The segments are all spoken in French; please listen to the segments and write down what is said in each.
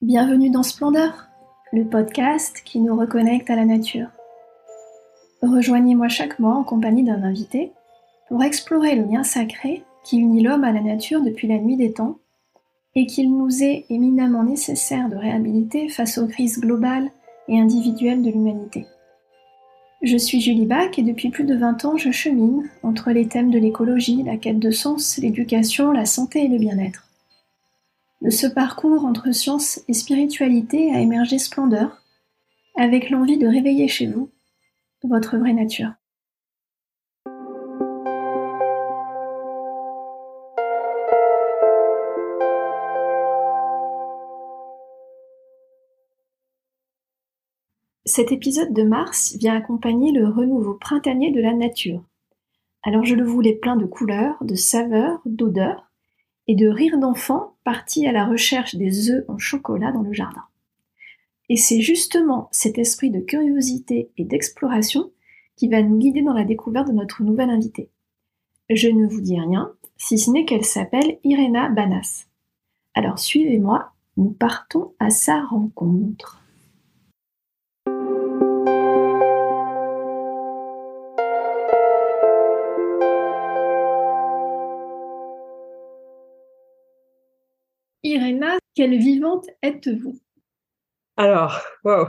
Bienvenue dans Splendeur, le podcast qui nous reconnecte à la nature. Rejoignez-moi chaque mois en compagnie d'un invité pour explorer le lien sacré qui unit l'homme à la nature depuis la nuit des temps et qu'il nous est éminemment nécessaire de réhabiliter face aux crises globales et individuelles de l'humanité. Je suis Julie Bach et depuis plus de 20 ans je chemine entre les thèmes de l'écologie, la quête de sens, l'éducation, la santé et le bien-être. De ce parcours entre science et spiritualité a émergé Splendeur, avec l'envie de réveiller chez vous votre vraie nature. Cet épisode de mars vient accompagner le renouveau printanier de la nature. Alors je le voulais plein de couleurs, de saveurs, d'odeurs, et de rire d'enfants partis à la recherche des œufs en chocolat dans le jardin. Et c'est justement cet esprit de curiosité et d'exploration qui va nous guider dans la découverte de notre nouvelle invitée. Je ne vous dis rien, si ce n'est qu'elle s'appelle Irena Banas. Alors suivez-moi, nous partons à sa rencontre. Quelle vivante êtes-vous? Alors, wow,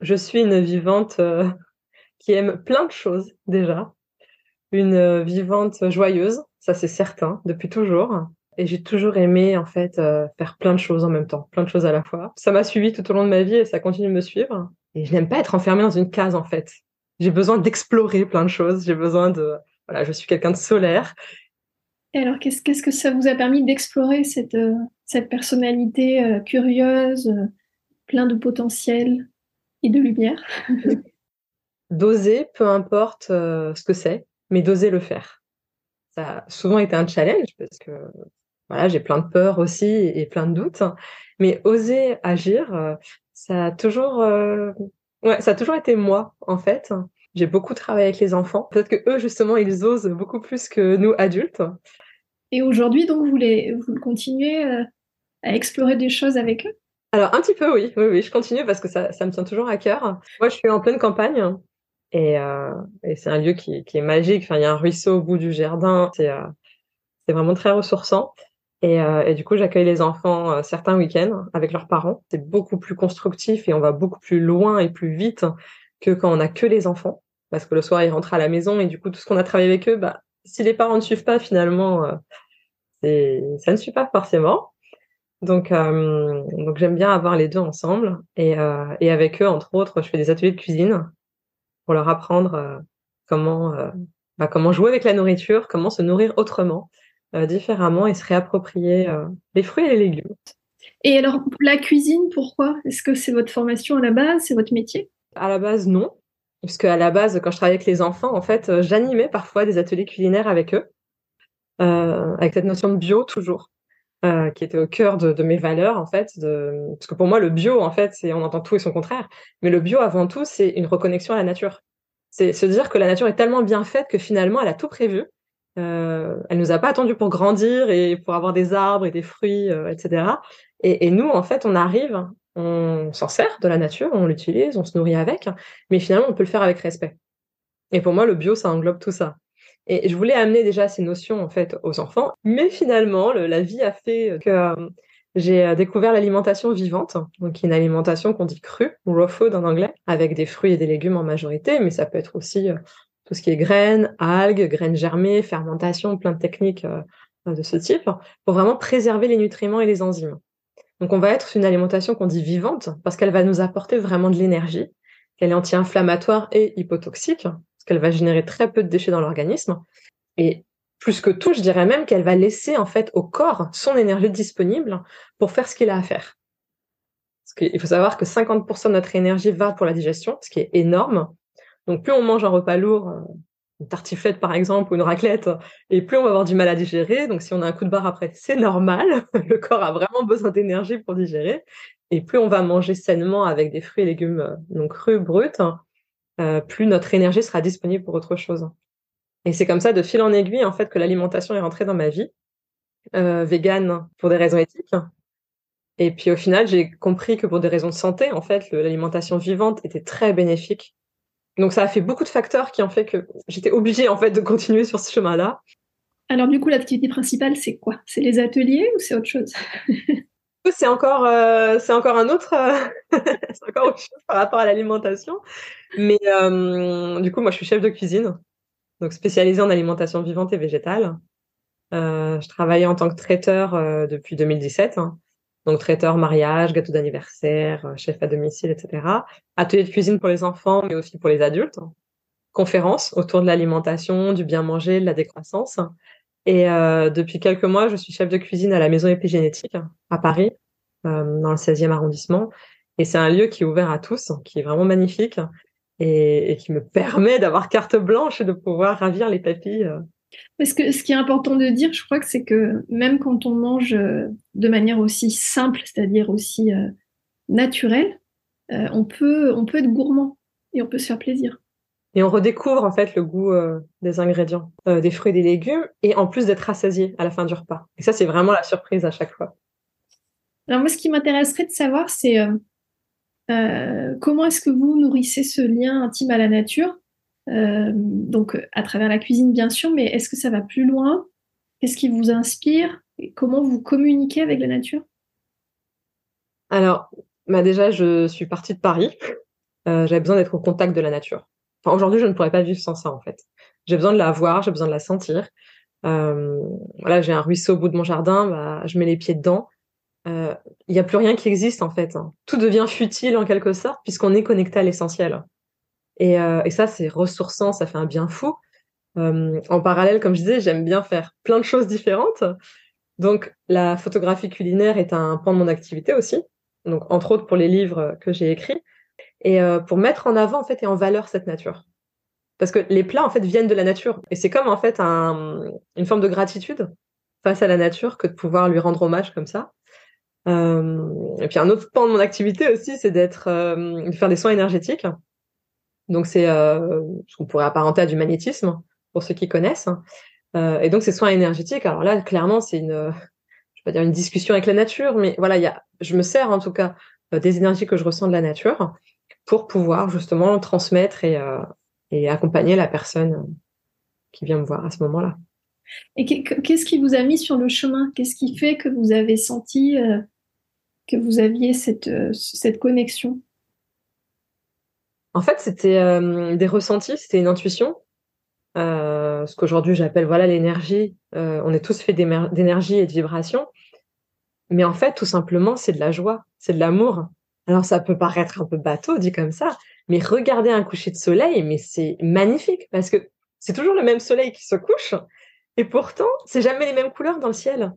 je suis une vivante euh, qui aime plein de choses déjà. Une euh, vivante joyeuse, ça c'est certain, depuis toujours. Et j'ai toujours aimé en fait euh, faire plein de choses en même temps, plein de choses à la fois. Ça m'a suivi tout au long de ma vie et ça continue de me suivre. Et je n'aime pas être enfermée dans une case en fait. J'ai besoin d'explorer plein de choses. J'ai besoin de voilà, je suis quelqu'un de solaire et alors, qu'est-ce, qu'est-ce que ça vous a permis d'explorer cette, cette personnalité euh, curieuse, euh, plein de potentiel et de lumière D'oser, peu importe ce que c'est, mais d'oser le faire. Ça a souvent été un challenge parce que voilà, j'ai plein de peurs aussi et plein de doutes, mais oser agir, ça a toujours, ouais, ça a toujours été moi en fait. J'ai beaucoup travaillé avec les enfants. Peut-être que eux, justement, ils osent beaucoup plus que nous adultes. Et aujourd'hui, donc, vous, les, vous continuez euh, à explorer des choses avec eux? Alors, un petit peu, oui. Oui, je continue parce que ça, ça me tient toujours à cœur. Moi, je suis en pleine campagne et, euh, et c'est un lieu qui, qui, est magique. Enfin, il y a un ruisseau au bout du jardin. C'est euh, vraiment très ressourçant. Et, euh, et, du coup, j'accueille les enfants certains week-ends avec leurs parents. C'est beaucoup plus constructif et on va beaucoup plus loin et plus vite que quand on a que les enfants. Parce que le soir, ils rentrent à la maison et du coup, tout ce qu'on a travaillé avec eux, bah, si les parents ne suivent pas, finalement, ça ne suit pas forcément. Donc, euh, donc j'aime bien avoir les deux ensemble. Et, euh, et, avec eux, entre autres, je fais des ateliers de cuisine pour leur apprendre comment, bah, comment jouer avec la nourriture, comment se nourrir autrement, différemment et se réapproprier les fruits et les légumes. Et alors, la cuisine, pourquoi? Est-ce que c'est votre formation à la base? C'est votre métier? À la base, non. Puisque à la base, quand je travaillais avec les enfants, en fait, euh, j'animais parfois des ateliers culinaires avec eux, euh, avec cette notion de bio toujours, euh, qui était au cœur de, de, mes valeurs en fait. De... Parce que pour moi, le bio, en fait, c'est on entend tout et son contraire, mais le bio avant tout, c'est une reconnexion à la nature. C'est se dire que la nature est tellement bien faite que finalement, elle a tout prévu. Euh, elle nous a pas attendu pour grandir et pour avoir des arbres et des fruits, euh, etc. Et, et, nous, en fait, on arrive on s'en sert de la nature, on l'utilise, on se nourrit avec, mais finalement, on peut le faire avec respect. Et pour moi, le bio, ça englobe tout ça. Et je voulais amener déjà ces notions en fait aux enfants, mais finalement, la vie a fait que euh, j'ai euh, découvert l'alimentation vivante, donc une alimentation qu'on dit crue ou raw food en anglais, avec des fruits et des légumes en majorité, mais ça peut être aussi euh, tout ce qui est graines, algues, graines germées, fermentation, plein de techniques de ce type, pour vraiment préserver les nutriments et les enzymes. Donc on va être une alimentation qu'on dit vivante parce qu'elle va nous apporter vraiment de l'énergie, qu'elle est anti-inflammatoire et hypotoxique, qu'elle va générer très peu de déchets dans l'organisme. Et plus que tout, je dirais même qu'elle va laisser en fait au corps son énergie disponible pour faire ce qu'il a à faire. Parce qu'il faut savoir que 50% de notre énergie va pour la digestion, ce qui est énorme. Donc plus on mange un repas lourd, euh, une tartiflette par exemple ou une raclette, et plus on va avoir du mal à digérer. Donc si on a un coup de barre après, c'est normal. Le corps a vraiment besoin d'énergie pour digérer. Et plus on va manger sainement avec des fruits et légumes euh, donc crus, bruts, euh, plus notre énergie sera disponible pour autre chose. Et c'est comme ça, de fil en aiguille, en fait, que l'alimentation est rentrée dans ma vie, euh, végane pour des raisons éthiques, Et puis au final, j'ai compris que pour des raisons de santé, en fait, l'alimentation vivante était très bénéfique. Donc ça a fait beaucoup de facteurs qui ont fait que j'étais obligée en fait de continuer sur ce chemin-là. Alors du coup, l'activité principale, c'est quoi? C'est les ateliers ou c'est autre chose? C'est encore, euh, c'est encore un autre, euh, encore autre chose par rapport à l'alimentation. Mais euh, du coup, moi, je suis chef de cuisine, donc spécialisée en alimentation vivante et végétale. je travaillais en tant que traiteur depuis 2017. Hein. Donc traiteur mariage, gâteau d'anniversaire, chef à domicile, etc. Atelier de cuisine pour les enfants, mais aussi pour les adultes. Conférences autour de l'alimentation, du bien manger, de la décroissance. Et euh, depuis quelques mois, je suis chef de cuisine à la Maison Épigénétique à Paris, euh, dans le 16e arrondissement. Et c'est un lieu qui est ouvert à tous, qui est vraiment magnifique et, qui me permet d'avoir carte blanche et de pouvoir ravir les papilles. Ce qui est important de dire, je crois que c'est que même quand on mange euh, de manière aussi simple, c'est-à-dire aussi naturelle, on, peut, on peut être gourmand et on peut se faire plaisir. Et on redécouvre en fait le goût euh, des ingrédients, euh, des fruits et des légumes, et en plus d'être rassasié à la fin du repas. Et ça, c'est vraiment la surprise à chaque fois. Alors moi, ce qui m'intéresserait de savoir, c'est euh, comment est-ce que vous nourrissez ce lien intime à la nature Donc à travers la cuisine, bien sûr, mais est-ce que ça va plus loin? Qu'est-ce qui vous inspire? Et Comment vous communiquez avec la nature? Alors, bah déjà, je suis partie de Paris. J'avais besoin d'être au contact de la nature aujourd'hui, je ne pourrais pas vivre sans ça, en fait. J'ai besoin de la voir, j'ai besoin de la sentir. Euh, voilà, j'ai un ruisseau au bout de mon jardin, bah, je mets les pieds dedans. Euh, il n'y a plus rien qui existe, en fait. Hein. Tout devient futile, en quelque sorte, puisqu'on est connecté à l'essentiel. Et, euh, et ça, c'est ressourçant, ça fait un bien fou. en parallèle, comme je disais, j'aime bien faire plein de choses différentes. Donc, la photographie culinaire est un pan de mon activité aussi. Donc, entre autres pour les livres que j'ai écrits et euh, pour mettre en avant en fait et en valeur cette nature. Parce que les plats en fait viennent de la nature et c'est comme en fait un, une forme de gratitude face à la nature que de pouvoir lui rendre hommage comme ça. Euh, et puis un autre pan de mon activité aussi, c'est d'être euh, de faire des soins énergétiques. Donc c'est ce qu'on pourrait apparenter à du magnétisme pour ceux qui connaissent. Et donc ces soins énergétiques, alors là clairement c'est une, je vais dire une discussion avec la nature, mais voilà, il y a, je me sers en tout cas des énergies que je ressens de la nature pour pouvoir justement transmettre et, euh, et accompagner la personne qui vient me voir à ce moment-là. Et qu'est-ce qui vous a mis sur le chemin? Qu'est-ce qui fait que vous avez senti euh, que vous aviez cette, euh, cette connexion? En fait, c'était des ressentis, c'était une intuition. ce qu'aujourd'hui j'appelle voilà l'énergie. on est tous faits d'énergie et de vibration. Mais en fait, tout simplement, c'est de la joie, c'est de l'amour. Alors ça peut paraître un peu bateau dit comme ça, mais regarder un coucher de soleil, mais c'est magnifique parce que c'est toujours le même soleil qui se couche et pourtant c'est jamais les mêmes couleurs dans le ciel.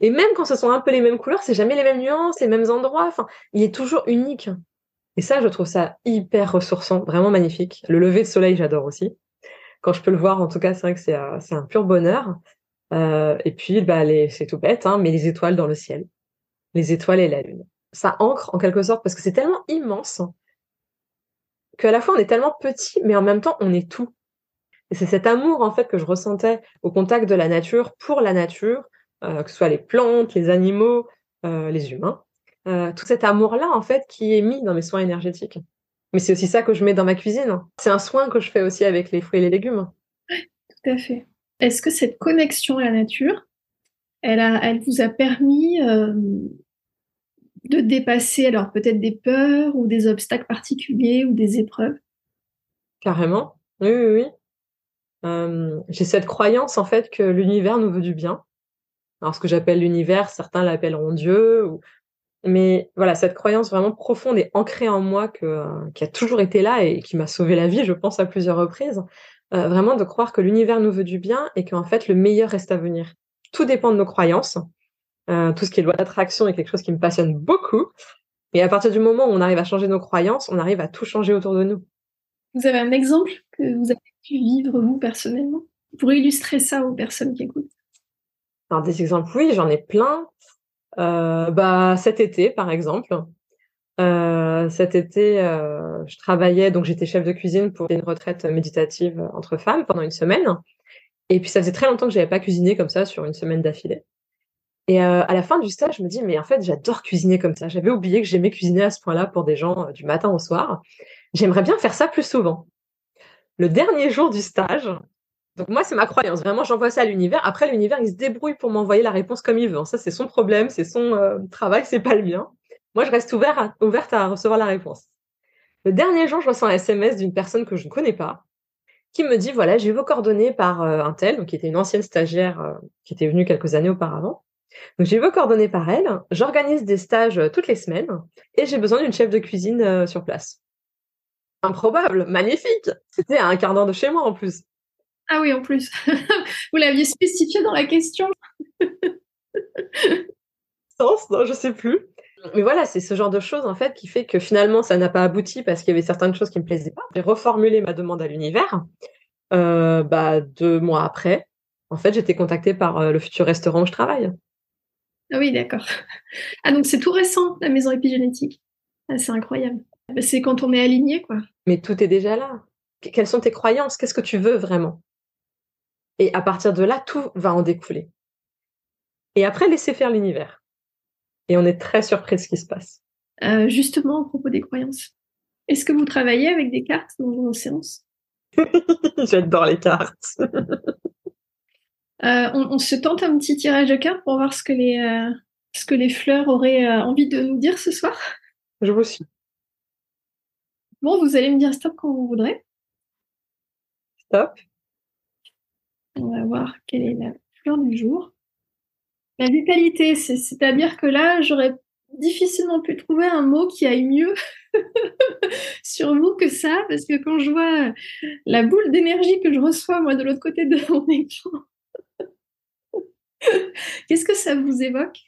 Et même quand ce sont un peu les mêmes couleurs, c'est jamais les mêmes nuances, les mêmes endroits. Enfin, il est toujours unique. Et ça, je trouve ça hyper ressourçant, vraiment magnifique. Le lever de soleil, j'adore aussi. Quand je peux le voir, en tout cas, c'est vrai que c'est euh, un pur bonheur. Euh, et puis, bah, c'est tout bête, hein, mais les étoiles dans le ciel, les étoiles et la lune ça ancre en quelque sorte parce que c'est tellement immense qu'à la fois on est tellement petit, mais en même temps on est tout. Et c'est cet amour en fait que je ressentais au contact de la nature pour la nature, euh, que ce soit les plantes, les animaux, euh, les humains. Euh, tout cet amour-là en fait qui est mis dans mes soins énergétiques. Mais c'est aussi ça que je mets dans ma cuisine. C'est un soin que je fais aussi avec les fruits et les légumes. tout à fait. Est-ce que cette connexion à la nature, elle vous a permis de dépasser alors peut-être des peurs ou des obstacles particuliers ou des épreuves? Carrément, oui, oui, oui. Euh, j'ai cette croyance en fait que l'univers nous veut du bien. Alors ce que j'appelle l'univers, certains l'appelleront Dieu, mais voilà, cette croyance vraiment profonde et ancrée en moi que, qui a toujours été là et qui m'a sauvé la vie, je pense, à plusieurs reprises. Euh, vraiment de croire que l'univers nous veut du bien et qu'en fait le meilleur reste à venir. Tout dépend de nos croyances. Euh, tout ce qui est loi d'attraction est quelque chose qui me passionne beaucoup. Et à partir du moment où on arrive à changer nos croyances, on arrive à tout changer autour de nous. Vous avez un exemple que vous avez pu vivre vous personnellement? Pour illustrer ça aux personnes qui écoutent Alors des exemples, oui, j'en ai plein. Euh, bah cet été, par exemple. Euh, cet été, euh, je travaillais, donc j'étais chef de cuisine pour une retraite méditative entre femmes pendant une semaine. Et puis ça faisait très longtemps que j'avais pas cuisiné comme ça sur une semaine d'affilée. Et euh, à la fin du stage, je me dis, mais en fait, j'adore cuisiner comme ça. J'avais oublié que j'aimais cuisiner à ce point-là pour des gens euh, du matin au soir. J'aimerais bien faire ça plus souvent. Le dernier jour du stage, donc moi, c'est ma croyance. Vraiment, j'envoie ça à l'univers. Après, l'univers, il se débrouille pour m'envoyer la réponse comme il veut. Ça, c'est son problème, c'est son euh, travail, c'est pas le mien. Moi, je reste ouvert ouverte à recevoir la réponse. Le dernier jour, je reçois un SMS d'une personne que je ne connais pas, qui me dit, voilà, j'ai vos coordonnées par un tel, donc qui était une ancienne stagiaire qui était venue quelques années auparavant. Donc j'ai vos coordonnées par elle, j'organise des stages euh, toutes les semaines et j'ai besoin d'une chef de cuisine euh, sur place. Improbable, magnifique. C'était à un quart d'heure de chez moi en plus. Ah oui, en plus. Vous l'aviez spécifié dans la question. Sens, non, je sais plus. Mais voilà, c'est ce genre de choses en fait qui fait que finalement ça n'a pas abouti parce qu'il y avait certaines choses qui me plaisaient pas. J'ai reformulé ma demande à l'univers. Euh, bah, deux mois après, en fait, j'étais contactée par le futur restaurant où je travaille. Ah oui, d'accord. Ah donc c'est tout récent, la maison épigénétique. Ah, c'est incroyable. Bah, c'est quand on est aligné, quoi. Mais tout est déjà là. Quelles sont tes croyances? Qu'est-ce que tu veux vraiment? Et à partir de là, tout va en découler. Et après, laisser faire l'univers. Et on est très surpris de ce qui se passe. Euh, justement, à propos des croyances, est-ce que vous travaillez avec des cartes dans vos séances? J'adore les cartes. Euh, on, se tente un petit tirage de cartes pour voir ce que les, euh, ce que les fleurs auraient euh, envie de nous dire ce soir. Je vous suis. Bon, vous allez me dire stop quand vous voudrez. Stop. On va voir quelle est la fleur du jour. La vitalité, c'est-à-dire que là, j'aurais difficilement pu trouver un mot qui aille mieux sur vous que ça, parce que quand je vois la boule d'énergie que je reçois, moi, de l'autre côté de mon écran, Qu'est-ce que ça vous évoque?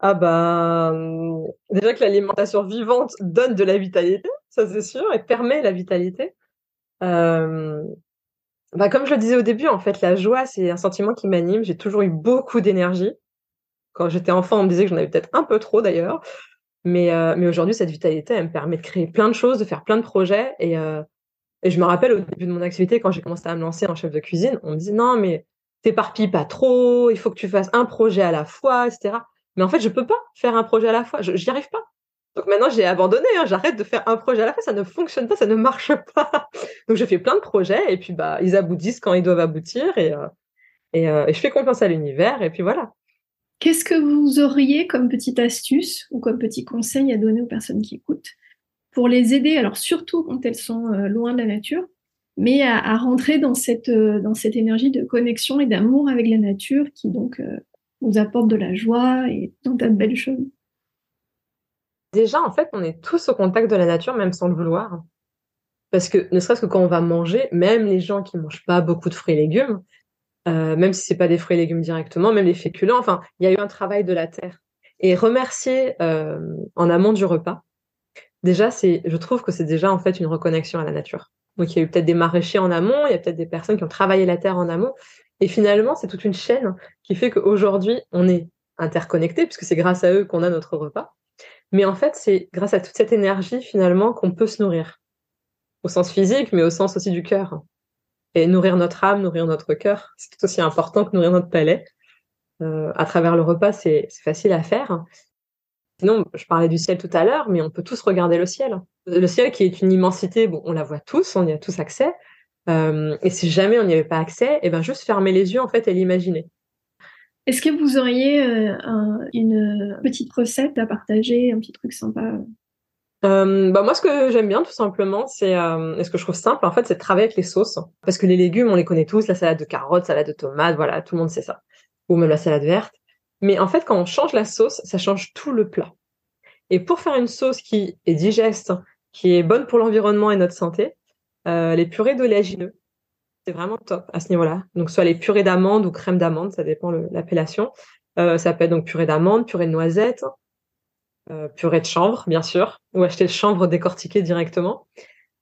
Ah bah déjà que l'alimentation vivante donne de la vitalité, ça c'est sûr, et permet la vitalité. bah comme je le disais au début, en fait, la joie, c'est un sentiment qui m'anime. J'ai toujours eu beaucoup d'énergie. Quand j'étais enfant, on me disait que j'en avais peut-être un peu trop d'ailleurs. Mais, mais aujourd'hui, cette vitalité, elle me permet de créer plein de choses, de faire plein de projets. Et, et je me rappelle au début de mon activité, quand j'ai commencé à me lancer en chef de cuisine, on me disait non, mais t'éparpilles pas trop, il faut que tu fasses un projet à la fois, etc. Mais en fait, je peux pas faire un projet à la fois, je n'y arrive pas. Donc maintenant, j'ai abandonné, hein, j'arrête de faire un projet à la fois, ça ne fonctionne pas, ça ne marche pas. Donc je fais plein de projets et puis bah ils aboutissent quand ils doivent aboutir et, euh, euh, et, je fais confiance à l'univers et puis voilà. Qu'est-ce que vous auriez comme petite astuce ou comme petit conseil à donner aux personnes qui écoutent pour les aider, alors surtout quand elles sont euh, loin de la nature, mais à, rentrer dans cette, euh, dans cette énergie de connexion et d'amour avec la nature qui donc euh, nous apporte de la joie et tant de belles choses. Déjà, en fait, on est tous au contact de la nature, même sans le vouloir. Parce que ne serait-ce que quand on va manger, même les gens qui mangent pas beaucoup de fruits et légumes, euh, même si c'est pas des fruits et légumes directement, même les féculents, enfin, il y a eu un travail de la terre. Et remercier en amont du repas, déjà, je trouve que c'est déjà en fait une reconnexion à la nature. Donc il y a eu peut-être des maraîchers en amont, il y a peut-être des personnes qui ont travaillé la terre en amont. Et finalement, c'est toute une chaîne qui fait qu'aujourd'hui, on est interconnectés, puisque c'est grâce à eux qu'on a notre repas. Mais en fait, c'est grâce à toute cette énergie, finalement, qu'on peut se nourrir. Au sens physique, mais au sens aussi du cœur. Et nourrir notre âme, nourrir notre cœur, c'est tout aussi important que nourrir notre palais. Euh, à travers le repas, c'est facile à faire. Sinon, je parlais du ciel tout à l'heure, mais on peut tous regarder le ciel. Le ciel qui est une immensité, bon, on la voit tous, on y a tous accès. Euh, et si jamais on n'y avait pas accès, et eh ben juste fermer les yeux en fait et l'imaginer. Est-ce que vous auriez euh, une petite recette à partager, un petit truc sympa? Euh, bah moi, ce que j'aime bien, tout simplement, c'est, et ce que je trouve simple, en fait, c'est de travailler avec les sauces. Parce que les légumes, on les connaît tous, la salade de carottes, salade de tomates, voilà, tout le monde sait ça. Ou même la salade verte. Mais en fait, quand on change la sauce, ça change tout le plat. Et pour faire une sauce qui est digeste, qui est bonne pour l'environnement et notre santé, euh, les purées d'oléagineux, c'est vraiment top à ce niveau-là. Donc, soit les purées d'amandes ou crème d'amande, ça dépend l'appellation. Euh, ça peut être donc purée d'amandes, purée de noisettes, euh, purée de chanvre, bien sûr, ou acheter le chanvre décortiqué directement.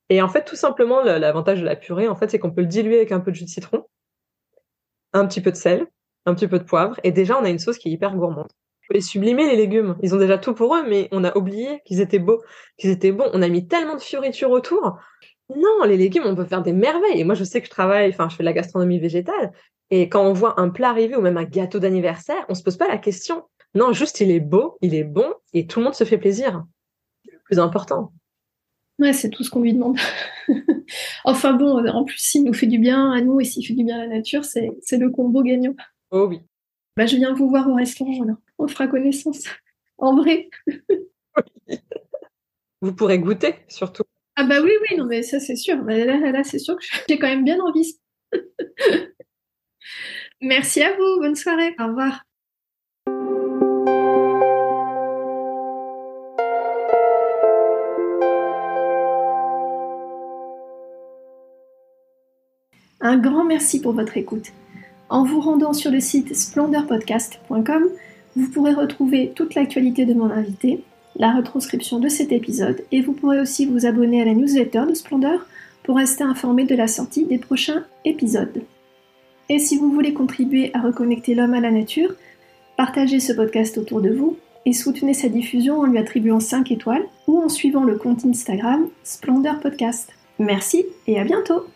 Et en fait, tout simplement, l'avantage de la purée, en fait, c'est qu'on peut le diluer avec un peu de jus de citron, un petit peu de sel, un petit peu de poivre, et déjà on a une sauce qui est hyper gourmande. Les sublimer les légumes. Ils ont déjà tout pour eux, mais on a oublié qu'ils étaient beaux, qu'ils étaient bons. On a mis tellement de fioritures autour. Non, les légumes, on peut faire des merveilles. Et moi, je sais que je travaille, enfin, je fais de la gastronomie végétale. Et quand on voit un plat arriver ou même un gâteau d'anniversaire, on se pose pas la question. Non, juste il est beau, il est bon et tout le monde se fait plaisir. C'est le plus important. Ouais, c'est tout ce qu'on lui demande. enfin bon, en plus, s'il nous fait du bien à nous et s'il fait du bien à la nature, c'est le combo gagnant. Oh oui. Bah, je viens vous voir au restaurant. On fera connaissance. En vrai. Vous pourrez goûter, surtout. Ah bah oui, oui, non, mais ça, c'est sûr. Là, là c'est sûr que j'ai quand même bien envie. Merci à vous. Bonne soirée. Au revoir. Un grand merci pour votre écoute. En vous rendant sur le site splendorpodcast.com, vous pourrez retrouver toute l'actualité de mon invité, la retranscription de cet épisode et vous pourrez aussi vous abonner à la newsletter de Splendor pour rester informé de la sortie des prochains épisodes. Et si vous voulez contribuer à reconnecter l'homme à la nature, partagez ce podcast autour de vous et soutenez sa diffusion en lui attribuant 5 étoiles ou en suivant le compte Instagram Splendor Podcast. Merci et à bientôt